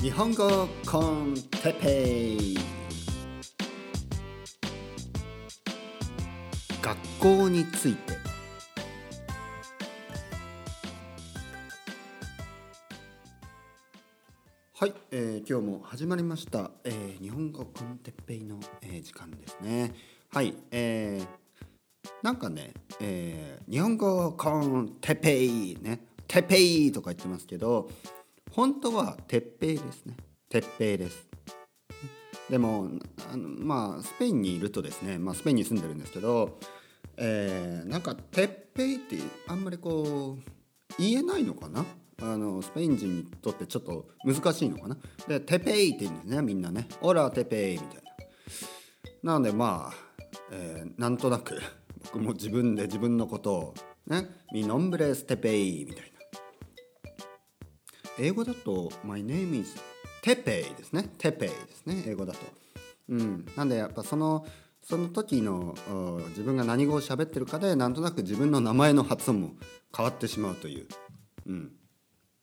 日本語コンテペイ。学校について。はい、えー今日も始まりました、えー日本語コンテペイの、えー時間ですね。はい、えーなんかね、えー日本語コンテペイね。テペイとか言ってますけど本当はてっぺいですね。てっぺいです。でもあのまあスペインにいるとですね、まあ、スペインに住んでるんですけど、えーなんかてっぺいってあんまりこう言えないのかな？あのスペイン人にとってちょっと難しいのかな？でテペイって言うんですねみんなね。オラテペイみたいな。なのでまあ、えーなんとなく僕も自分で自分のことをねミノンブレステペイみたいな。英語だと My name is テペイですね。テペイですね。英語だと。うん。なんでやっぱそのその時の自分が何語を喋ってるかでなんとなく自分の名前の発音も変わってしまうという。うん。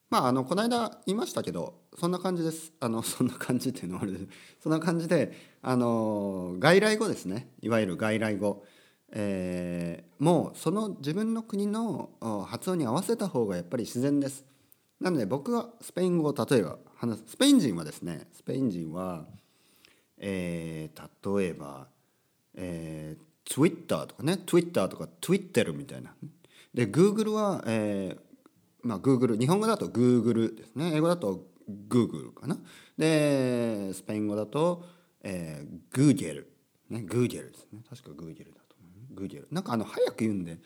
まああのこの間言いましたけどそんな感じです。あの そんな感じっていうのはあれです。そんな感じであの外来語ですね。いわゆる外来語。えーもうその自分の国の発音に合わせた方がやっぱり自然です。なので僕がスペイン語を例えば話す。スペイン人はですねスペイン人は、えー例えば、えー、Twitter とかね Twitter とか Twitter みたいな。で Google は、えーまあ Google 日本語だと Google ですね。英語だと Google かな。でスペイン語だと、えー、Google ね。Google ですね。確か Google だと思う。Google なんかあの早く言うんで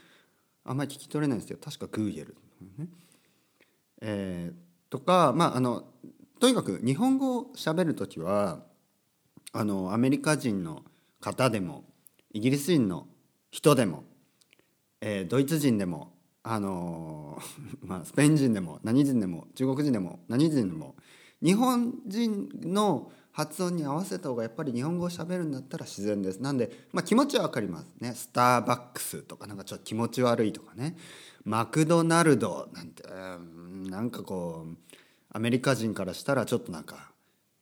あんまり聞き取れないんですけど確か Google ね。えーとかまああのとにかく日本語を喋る時はあのアメリカ人の方でもイギリス人の人でも、えードイツ人でもあのー まあ、スペイン人でも何人でも中国人でも何人でも日本人の発音に合わせた方がやっぱり日本語を喋るんだったら自然です。なんで、まあ、気持ちは分かりますね。スターバックスとかなんかちょっと気持ち悪いとかね。マクドナルドなんてうなんかこうアメリカ人からしたらちょっとなんか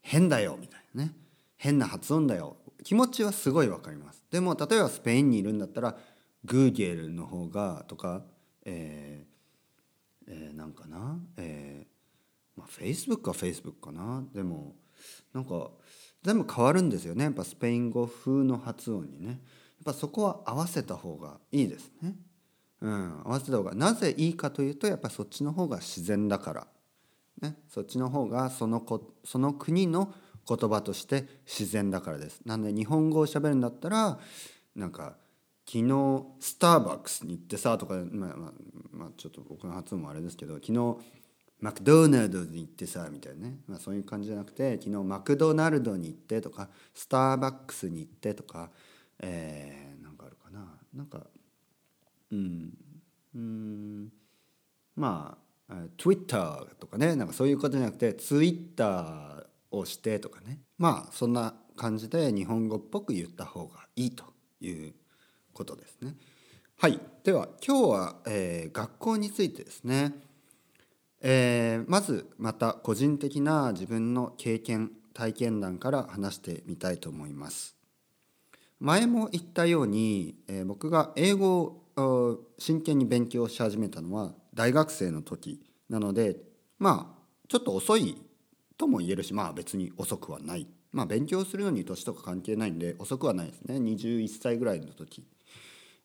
変だよみたいなね。変な発音だよ。気持ちはすごいわかります。でも例えばスペインにいるんだったらグーゲルの方がとかえーえーなんかな？えーまあフェイスブックはフェイスブックかな？でもなんか全部変わるんですよね。やっぱスペイン語風の発音にね。やっぱそこは合わせた方がいいですね。うん。合わせた方がなぜいいかというとやっぱそっちの方が自然だから。ね、そっちの方がそのこその国の言葉として自然だからです。なんで日本語を喋るんだったらなんか昨日スターバックスに行ってさとか、まあまあまあ、ちょっと僕の発音もあれですけど昨日マクドナルドに行ってさみたいな。ね、まあ、そういう感じじゃなくて昨日マクドナルドに行ってとかスターバックスに行ってとか、えー、なんかあるかな。なんかうん。まあ、Twitter とかねなんかそういうことじゃなくて Twitter をしてとかね。まあそんな感じで日本語っぽく言った方がいいということですね。はい。では今日は、えー学校についてですね、えーまずまた個人的な自分の経験体験談から話してみたいと思います。前も言ったように、えー僕が英語を真剣に勉強し始めたのは大学生の時なのでまあちょっと遅いとも言えるしまあ別に遅くはない。まあ勉強するのに年とか関係ないんで遅くはないですね。21歳ぐらいの時、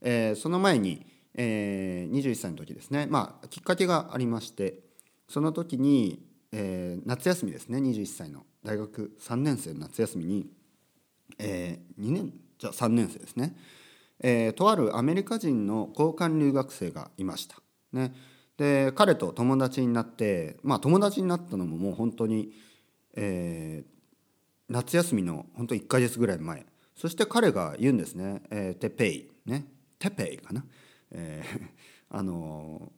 えーその前に、えー21歳の時ですね。まあきっかけがありましてその時に、えー夏休みですね。21歳の大学3年生の夏休みにえー2年じゃあ3年生ですね、えーとあるアメリカ人の交換留学生がいました。ね、で彼と友達になってまあ友達になったのももう本当に、えー夏休みの本当1ヶ月ぐらい前。そして彼が言うんですね「えーテペイ」ね「テペイ」かな、えー あのー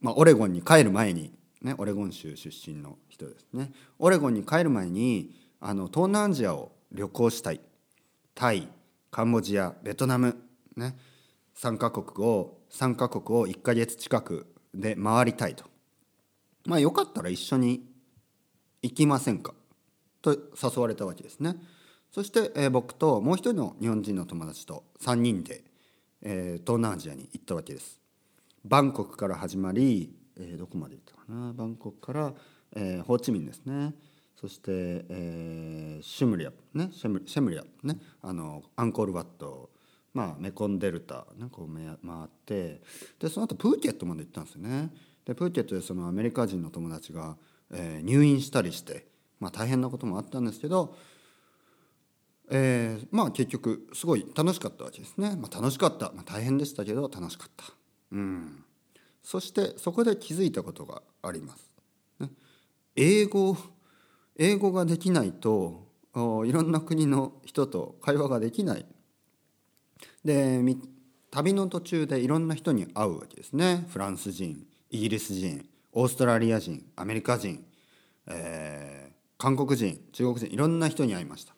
まあ、オレゴンに帰る前に、ね、オレゴン州出身の人ですね。オレゴンに帰る前にあの東南アジアを旅行したい。タイカンボジアベトナムね3カ国を3カ国を1ヶ月近くで回りたいとまあよかったら一緒に行きませんか?」と誘われたわけですね。そして、えー、僕ともう一人の日本人の友達と3人で、えー、東南アジアに行ったわけです。バンコクから始まり、えー、どこまで行ったかな？バンコクから、えー、ホーチミンですねそして、えー、シュムリアねシェムシェムリアねあのアンコールワットまあ、メコンデルタなんかを回ってでその後プーケットまで行ったんですよね。でプーケットでそのアメリカ人の友達が、えー、入院したりして、まあ、大変なこともあったんですけどえー、まあ結局すごい楽しかったわけですね、まあ、楽しかった、まあ、大変でしたけど楽しかった。うん。そしてそこで気づいたことがあります、ね、英語英語ができないといろんな国の人と会話ができない。で旅の途中でいろんな人に会うわけですねフランス人イギリス人オーストラリア人アメリカ人、えー、韓国人中国人いろんな人に会いました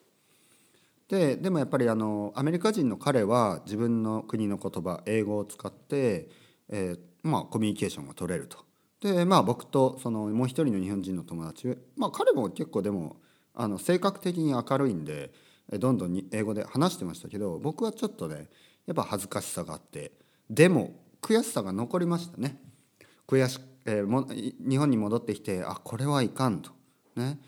ででもやっぱりあのアメリカ人の彼は自分の国の言葉英語を使って、えー、まあ、コミュニケーションが取れると。でまあ僕とそのもう一人の日本人の友達まあ彼も結構でもあの性格的に明るいんでどんどん英語で話してましたけど僕はちょっとねやっぱ恥ずかしさがあってでも悔しさが残りましたね。悔しえー、も日本に戻ってきてあこれはいかんとね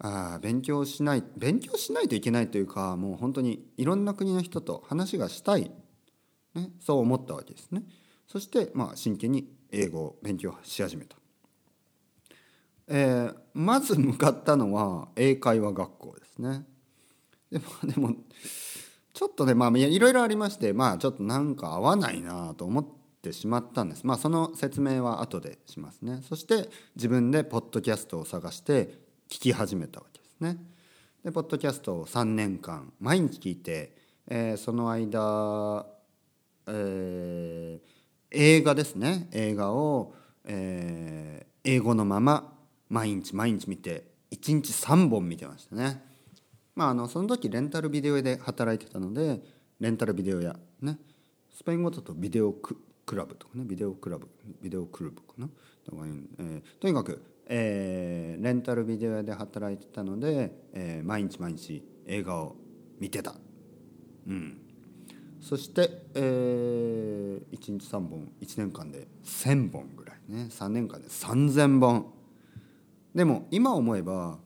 あ勉強しない勉強しないといけないというかもう本当にいろんな国の人と話がしたい、ね、そう思ったわけですね。そしてまあ真剣に英語を勉強し始めた。えー、まず向かったのは英会話学校ですね。でもでもちょっとねまあいろいろありましてまあちょっとなんか合わないなと思ってしまったんです。まあその説明は後でしますね。そして自分でポッドキャストを探して聞き始めたわけですね。でポッドキャストを3年間毎日聞いて、えー、その間、えー、映画ですね映画を、えー、英語のまま毎日毎日見て1日3本見てましたね。まあ、あのその時レンタルビデオ屋で働いてたのでレンタルビデオ屋ね。スペイン語だとビデオクラブとかね。ビデオクラブビデオクラブかな、えー、とにかくえー、レンタルビデオ屋で働いてたので、えー、毎日毎日映画を見てた、うん、そして、えー、1日3本1年間で1,000本ぐらいね。3年間で3,000本。でも今思えば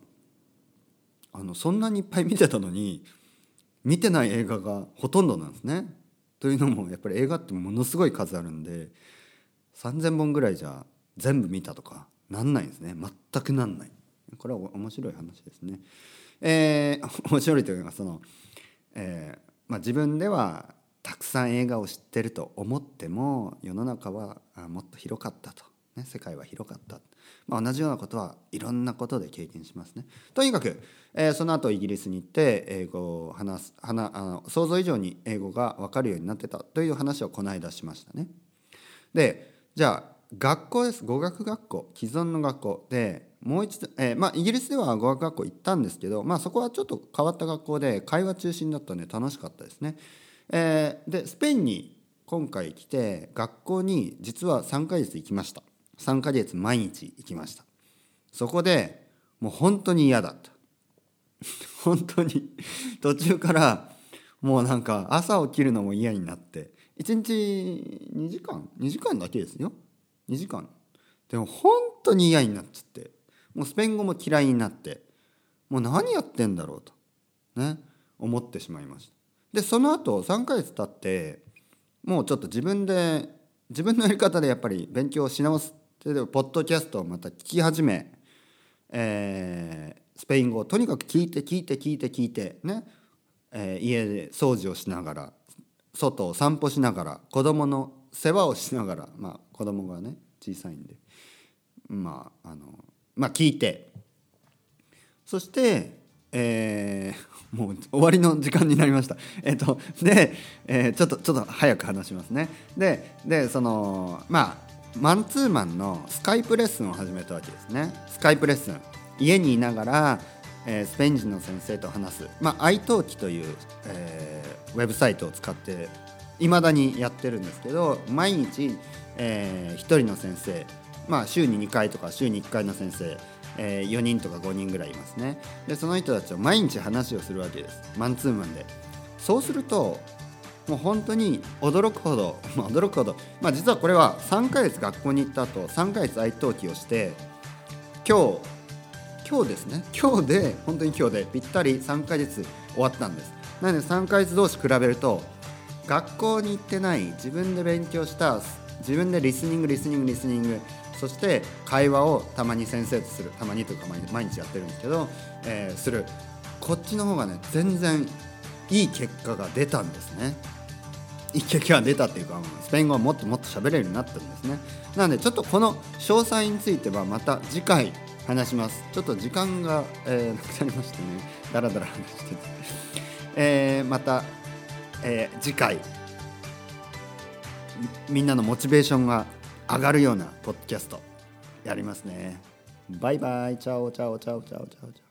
あのそんなにいっぱい見てたのに見てない映画がほとんどなんですね。というのもやっぱり映画ってものすごい数あるんで3,000本ぐらいじゃ全部見たとかなんないんですね。全くなんない。これは面白い話ですね。えー、面白いというかその、えーまあ、自分ではたくさん映画を知ってると思っても世の中はもっと広かったと、ね、世界は広かった、まあ、同じようなことはいろんなことで経験しますね。とにかく、えー、その後イギリスに行って英語を話す話あの想像以上に英語が分かるようになってたという話をこの間しましたね。でじゃあ学校です。語学学校。既存の学校でもう一度、えー、まあ、イギリスでは語学学校行ったんですけど、まあ、そこはちょっと変わった学校で会話中心だったんで楽しかったですね。えー、でスペインに今回来て学校に実は3ヶ月行きました。3ヶ月毎日行きました。そこでもう本当に嫌だった。本当に途中からもうなんか朝起きるのも嫌になって1日2時間2時間だけですよ。2時間。でも本当に嫌になっちゃってもうスペイン語も嫌いになってもう何やってんだろうとね思ってしまいました。でその後3ヶ月経ってもうちょっと自分で自分のやり方でやっぱり勉強し直すそれでポッドキャストをまた聞き始め、えー、スペイン語をとにかく聞いて聞いて聞いて聞いてね、えー、家で掃除をしながら外を散歩しながら子供の世話をしながら、まあ、子供がね小さいんでまああのまあ聞いてそしてえー、もう終わりの時間になりました。えっ、とで、えー、ちょっとちょっと早く話しますね。ででそのまあマンツーマンのスカイプレッスンを始めたわけですね。スカイプレッスン。家にいながら、えー、スペイン人の先生と話す、まあ、iTalki という、えー、ウェブサイトを使っていまだにやってるんですけど毎日、えー、1人の先生。まあ週に2回とか週に1回の先生。えー、4人とか5人ぐらいいますね。でその人たちと毎日話をするわけです。マンツーマンで。そうするともう本当に驚くほど、まあ、驚くほど、まあ、実はこれは3ヶ月学校に行った後3ヶ月愛登記をして今日今日ですね。今日で本当に今日でぴったり3ヶ月終わったんです。なので3ヶ月同士比べると学校に行ってない自分で勉強した自分でリスニングリスニングリスニングそして会話をたまに先生とするたまにというか毎日やってるんですけど、えー、する。こっちの方がね全然いい結果が出たんですね。いい結果が出たっていうかスペイン語はもっともっと喋れるようになったんですね。なのでちょっとこの詳細についてはまた次回話します。ちょっと時間が、えー、なくなりましてね。だらだら話してて、えー、また、えー、次回みんなのモチベーションが上がるようなポッドキャストやりますね。バイバイ。チャオチャオチャオチャオチャオ。